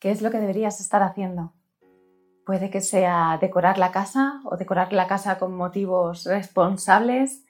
¿Qué es lo que deberías estar haciendo? Puede que sea decorar la casa o decorar la casa con motivos responsables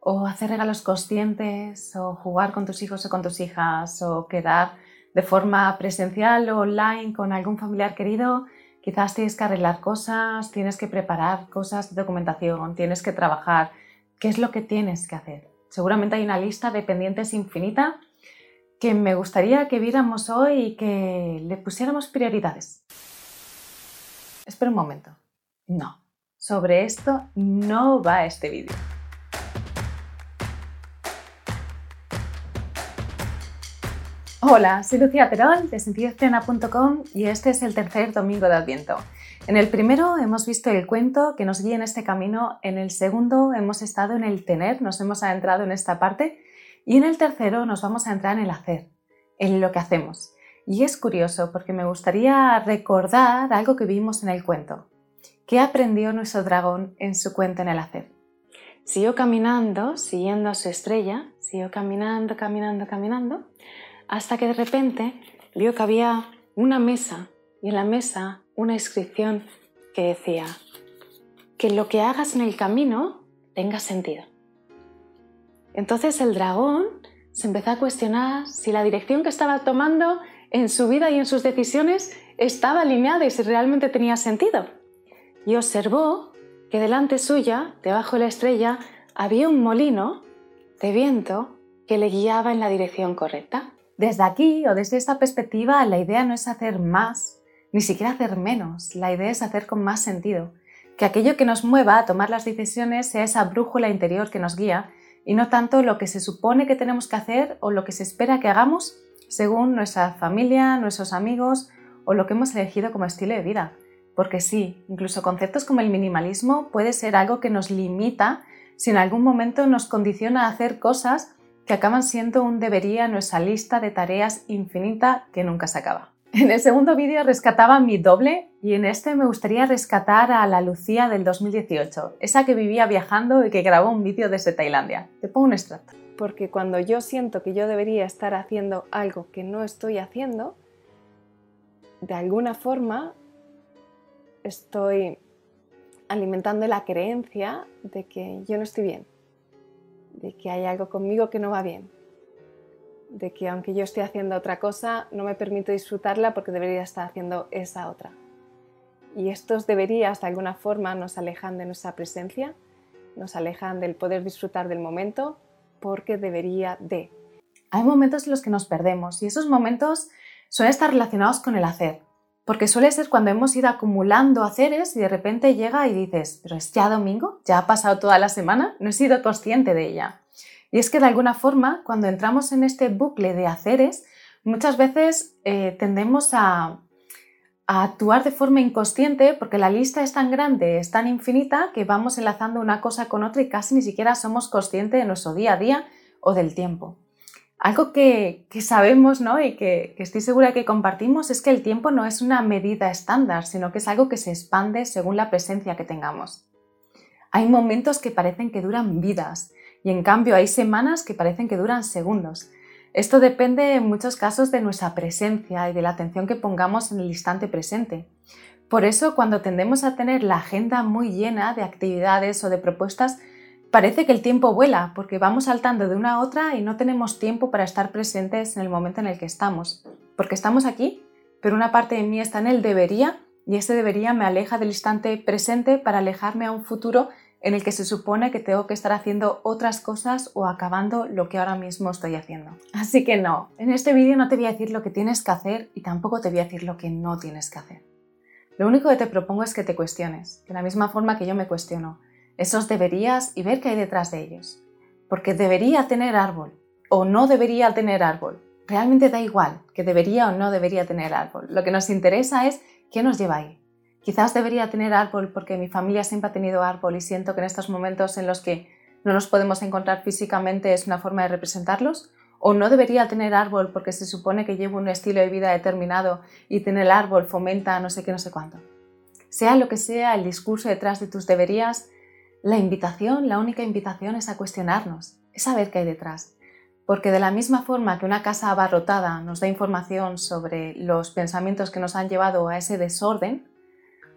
o hacer regalos conscientes o jugar con tus hijos o con tus hijas o quedar de forma presencial o online con algún familiar querido. Quizás tienes que arreglar cosas, tienes que preparar cosas de documentación, tienes que trabajar. ¿Qué es lo que tienes que hacer? Seguramente hay una lista de pendientes infinita que me gustaría que viéramos hoy y que le pusiéramos prioridades. Espera un momento. No, sobre esto no va este vídeo. Hola, soy Lucía Terol de sentidocena.com y este es el tercer domingo de Adviento. En el primero hemos visto el cuento que nos guía en este camino, en el segundo hemos estado en el tener, nos hemos adentrado en esta parte y en el tercero nos vamos a entrar en el hacer, en lo que hacemos. Y es curioso porque me gustaría recordar algo que vimos en el cuento. ¿Qué aprendió nuestro dragón en su cuento en el hacer? Siguió caminando, siguiendo a su estrella, siguió caminando, caminando, caminando, hasta que de repente vio que había una mesa y en la mesa una inscripción que decía que lo que hagas en el camino tenga sentido. Entonces el dragón se empezó a cuestionar si la dirección que estaba tomando en su vida y en sus decisiones estaba alineada y si realmente tenía sentido. Y observó que delante suya, debajo de la estrella, había un molino de viento que le guiaba en la dirección correcta. Desde aquí o desde esta perspectiva, la idea no es hacer más, ni siquiera hacer menos, la idea es hacer con más sentido, que aquello que nos mueva a tomar las decisiones sea esa brújula interior que nos guía y no tanto lo que se supone que tenemos que hacer o lo que se espera que hagamos según nuestra familia, nuestros amigos o lo que hemos elegido como estilo de vida. Porque sí, incluso conceptos como el minimalismo puede ser algo que nos limita si en algún momento nos condiciona a hacer cosas que acaban siendo un debería en nuestra lista de tareas infinita que nunca se acaba. En el segundo vídeo rescataba mi doble y en este me gustaría rescatar a la Lucía del 2018, esa que vivía viajando y que grabó un vídeo desde Tailandia. Te pongo un extracto. Porque cuando yo siento que yo debería estar haciendo algo que no estoy haciendo, de alguna forma estoy alimentando la creencia de que yo no estoy bien, de que hay algo conmigo que no va bien, de que aunque yo esté haciendo otra cosa, no me permito disfrutarla porque debería estar haciendo esa otra. Y estos deberías de alguna forma nos alejan de nuestra presencia, nos alejan del poder disfrutar del momento porque debería de. Hay momentos en los que nos perdemos y esos momentos suelen estar relacionados con el hacer, porque suele ser cuando hemos ido acumulando haceres y de repente llega y dices, pero es ya domingo, ya ha pasado toda la semana, no he sido consciente de ella. Y es que de alguna forma, cuando entramos en este bucle de haceres, muchas veces eh, tendemos a, actuar de forma inconsciente porque la lista es tan grande, es tan infinita que vamos enlazando una cosa con otra y casi ni siquiera somos conscientes de nuestro día a día o del tiempo. Algo que, que sabemos ¿no? y que, que, estoy segura que compartimos es que el tiempo no es una medida estándar, sino que es algo que se expande según la presencia que tengamos. Hay momentos que parecen que duran vidas y en cambio hay semanas que parecen que duran segundos. Esto depende en muchos casos de nuestra presencia y de la atención que pongamos en el instante presente. Por eso, cuando tendemos a tener la agenda muy llena de actividades o de propuestas, parece que el tiempo vuela, porque vamos saltando de una a otra y no tenemos tiempo para estar presentes en el momento en el que estamos. Porque estamos aquí, pero una parte de mí está en el debería y ese debería me aleja del instante presente para alejarme a un futuro en el que se supone que tengo que estar haciendo otras cosas o acabando lo que ahora mismo estoy haciendo. Así que no, en este vídeo no te voy a decir lo que tienes que hacer y tampoco te voy a decir lo que no tienes que hacer. Lo único que te propongo es que te cuestiones, de la misma forma que yo me cuestiono, esos deberías y ver qué hay detrás de ellos. Porque debería tener árbol o no debería tener árbol. Realmente da igual que debería o no debería tener árbol. Lo que nos interesa es qué nos lleva ahí. Quizás debería tener árbol porque mi familia siempre ha tenido árbol y siento que en estos momentos en los que no nos podemos encontrar físicamente es una forma de representarlos. O no debería tener árbol porque se supone que llevo un estilo de vida determinado y tener árbol fomenta no sé qué, no sé cuánto. Sea lo que sea el discurso detrás de tus deberías, la invitación, la única invitación es a cuestionarnos, es saber qué hay detrás. Porque de la misma forma que una casa abarrotada nos da información sobre los pensamientos que nos han llevado a ese desorden,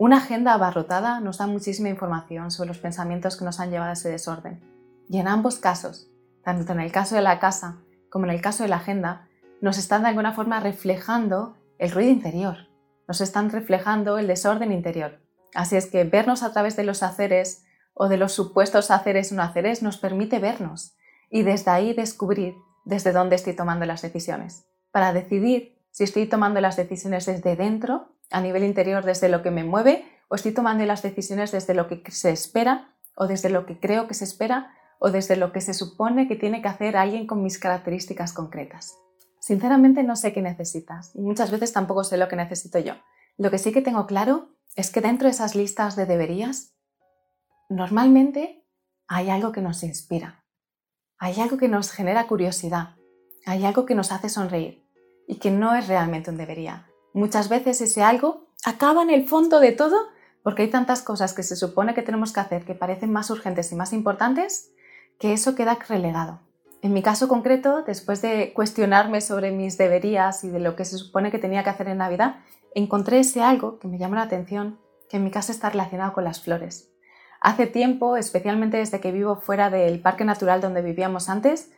una agenda abarrotada nos da muchísima información sobre los pensamientos que nos han llevado a ese desorden. Y en ambos casos, tanto en el caso de la casa como en el caso de la agenda, nos están de alguna forma reflejando el ruido interior, nos están reflejando el desorden interior. Así es que vernos a través de los haceres o de los supuestos haceres o no haceres nos permite vernos y desde ahí descubrir desde dónde estoy tomando las decisiones, para decidir si estoy tomando las decisiones desde dentro, a nivel interior, desde lo que me mueve, o estoy tomando las decisiones desde lo que se espera, o desde lo que creo que se espera, o desde lo que se supone que tiene que hacer alguien con mis características concretas. Sinceramente no sé qué necesitas y muchas veces tampoco sé lo que necesito yo. Lo que sí que tengo claro es que dentro de esas listas de deberías, normalmente hay algo que nos inspira, hay algo que nos genera curiosidad, hay algo que nos hace sonreír y que no es realmente un debería. Muchas veces ese algo acaba en el fondo de todo porque hay tantas cosas que se supone que tenemos que hacer que parecen más urgentes y más importantes que eso queda relegado. En mi caso concreto, después de cuestionarme sobre mis deberías y de lo que se supone que tenía que hacer en Navidad, encontré ese algo que me llamó la atención, que en mi caso está relacionado con las flores. Hace tiempo, especialmente desde que vivo fuera del parque natural donde vivíamos antes,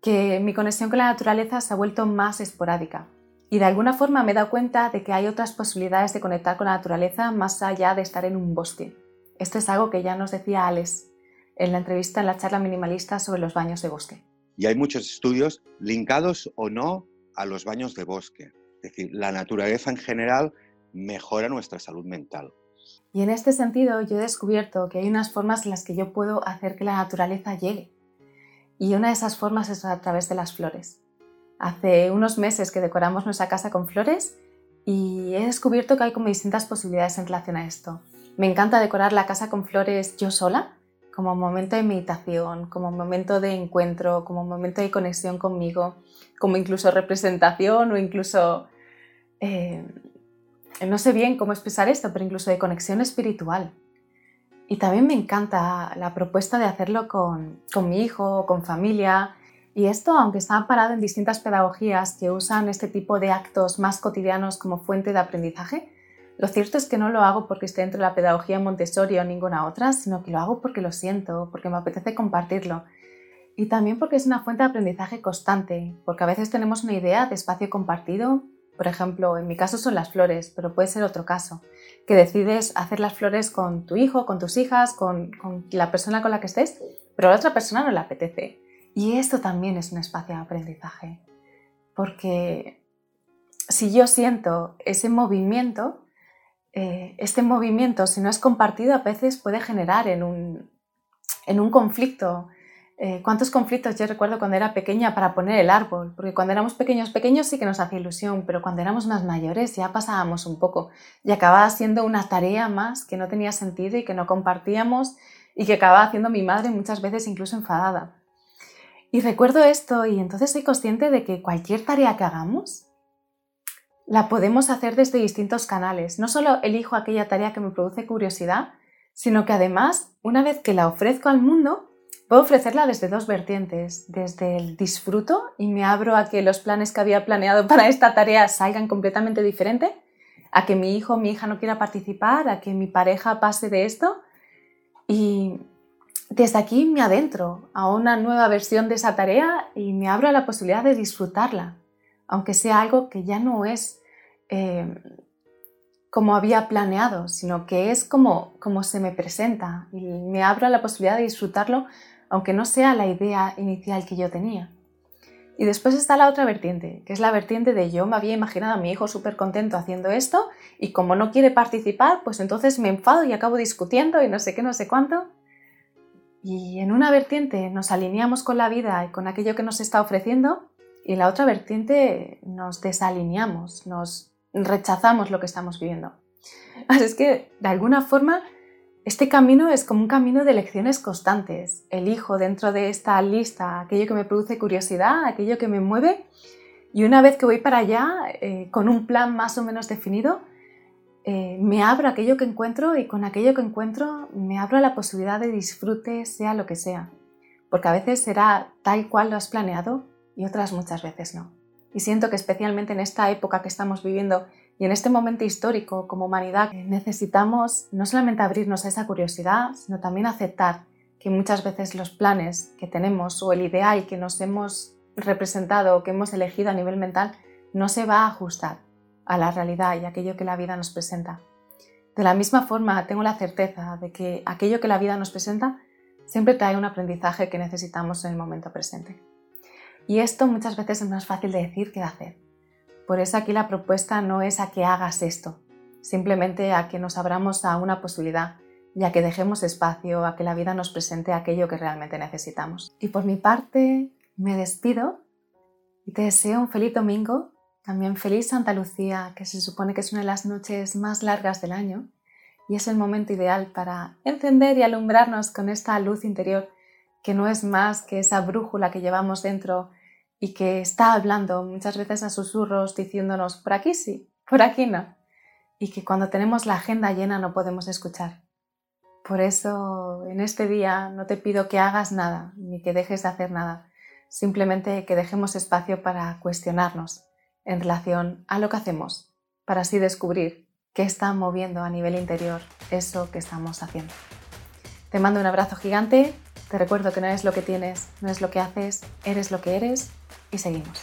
que mi conexión con la naturaleza se ha vuelto más esporádica. Y de alguna forma me he dado cuenta de que hay otras posibilidades de conectar con la naturaleza más allá de estar en un bosque. Esto es algo que ya nos decía Alex en la entrevista en la charla minimalista sobre los baños de bosque. Y hay muchos estudios linkados o no a los baños de bosque. Es decir, la naturaleza en general mejora nuestra salud mental. Y en este sentido yo he descubierto que hay unas formas en las que yo puedo hacer que la naturaleza llegue. Y una de esas formas es a través de las flores. Hace unos meses que decoramos nuestra casa con flores y he descubierto que hay como distintas posibilidades en relación a esto. Me encanta decorar la casa con flores yo sola, como momento de meditación, como momento de encuentro, como momento de conexión conmigo, como incluso representación o incluso eh, no sé bien cómo expresar esto, pero incluso de conexión espiritual. Y también me encanta la propuesta de hacerlo con, con mi hijo, con familia. Y esto, aunque está parado en distintas pedagogías que usan este tipo de actos más cotidianos como fuente de aprendizaje, lo cierto es que no lo hago porque esté dentro de la pedagogía Montessori o ninguna otra, sino que lo hago porque lo siento, porque me apetece compartirlo. Y también porque es una fuente de aprendizaje constante, porque a veces tenemos una idea de espacio compartido por ejemplo, en mi caso son las flores, pero puede ser otro caso, que decides hacer las flores con tu hijo, con tus hijas, con, la persona con la que estés, pero a la otra persona no le apetece. Y esto también es un espacio de aprendizaje, porque si yo siento ese movimiento, eh, este movimiento, si no es compartido, a veces puede generar en un, en un conflicto eh, cuántos conflictos yo recuerdo cuando era pequeña para poner el árbol, porque cuando éramos pequeños, pequeños sí que nos hacía ilusión, pero cuando éramos más mayores ya pasábamos un poco y acababa siendo una tarea más que no tenía sentido y que no compartíamos y que acababa haciendo mi madre muchas veces incluso enfadada. Y recuerdo esto y entonces soy consciente de que cualquier tarea que hagamos la podemos hacer desde distintos canales. No solo elijo aquella tarea que me produce curiosidad, sino que además, una vez que la ofrezco al mundo, Puedo ofrecerla desde dos vertientes, desde el disfruto y me abro a que los planes que había planeado para esta tarea salgan completamente diferente, a que mi hijo o mi hija no quiera participar, a que mi pareja pase de esto y desde aquí me adentro a una nueva versión de esa tarea y me abro a la posibilidad de disfrutarla, aunque sea algo que ya no es eh, como había planeado, sino que es como, como se me presenta y me abro a la posibilidad de disfrutarlo aunque no sea la idea inicial que yo tenía. Y después está la otra vertiente, que es la vertiente de yo me había imaginado a mi hijo súper contento haciendo esto y como no quiere participar, pues entonces me enfado y acabo discutiendo y no sé qué, no sé cuánto. Y en una vertiente nos alineamos con la vida y con aquello que nos está ofreciendo y en la otra vertiente nos desalineamos, nos rechazamos lo que estamos viviendo. Así es que, de alguna forma, este camino es como un camino de lecciones constantes. Elijo dentro de esta lista aquello que me produce curiosidad, aquello que me mueve y una vez que voy para allá, eh, con un plan más o menos definido, eh, me abro aquello que encuentro y con aquello que encuentro me abro a la posibilidad de disfrute, sea lo que sea. Porque a veces será tal cual lo has planeado y otras muchas veces no. Y siento que especialmente en esta época que estamos viviendo y en este momento histórico como humanidad necesitamos no solamente abrirnos a esa curiosidad, sino también aceptar que muchas veces los planes que tenemos o el ideal que nos hemos representado o que hemos elegido a nivel mental no se va a ajustar a la realidad y aquello que la vida nos presenta. De la misma forma, tengo la certeza de que aquello que la vida nos presenta siempre trae un aprendizaje que necesitamos en el momento presente. Y esto muchas veces es más fácil de decir que de hacer. Por eso aquí la propuesta no es a que hagas esto, simplemente a que nos abramos a una posibilidad y a que dejemos espacio a que la vida nos presente aquello que realmente necesitamos. Y por mi parte, me despido y te deseo un feliz domingo, también feliz Santa Lucía, que se supone que es una de las noches más largas del año y es el momento ideal para encender y alumbrarnos con esta luz interior que no es más que esa brújula que llevamos dentro y que está hablando muchas veces a susurros diciéndonos por aquí sí, por aquí no, y que cuando tenemos la agenda llena no podemos escuchar. Por eso en este día no te pido que hagas nada ni que dejes de hacer nada, simplemente que dejemos espacio para cuestionarnos en relación a lo que hacemos, para así descubrir qué está moviendo a nivel interior eso que estamos haciendo. Te mando un abrazo gigante te recuerdo que no es lo que tienes, no es lo que haces, eres lo que eres y seguimos.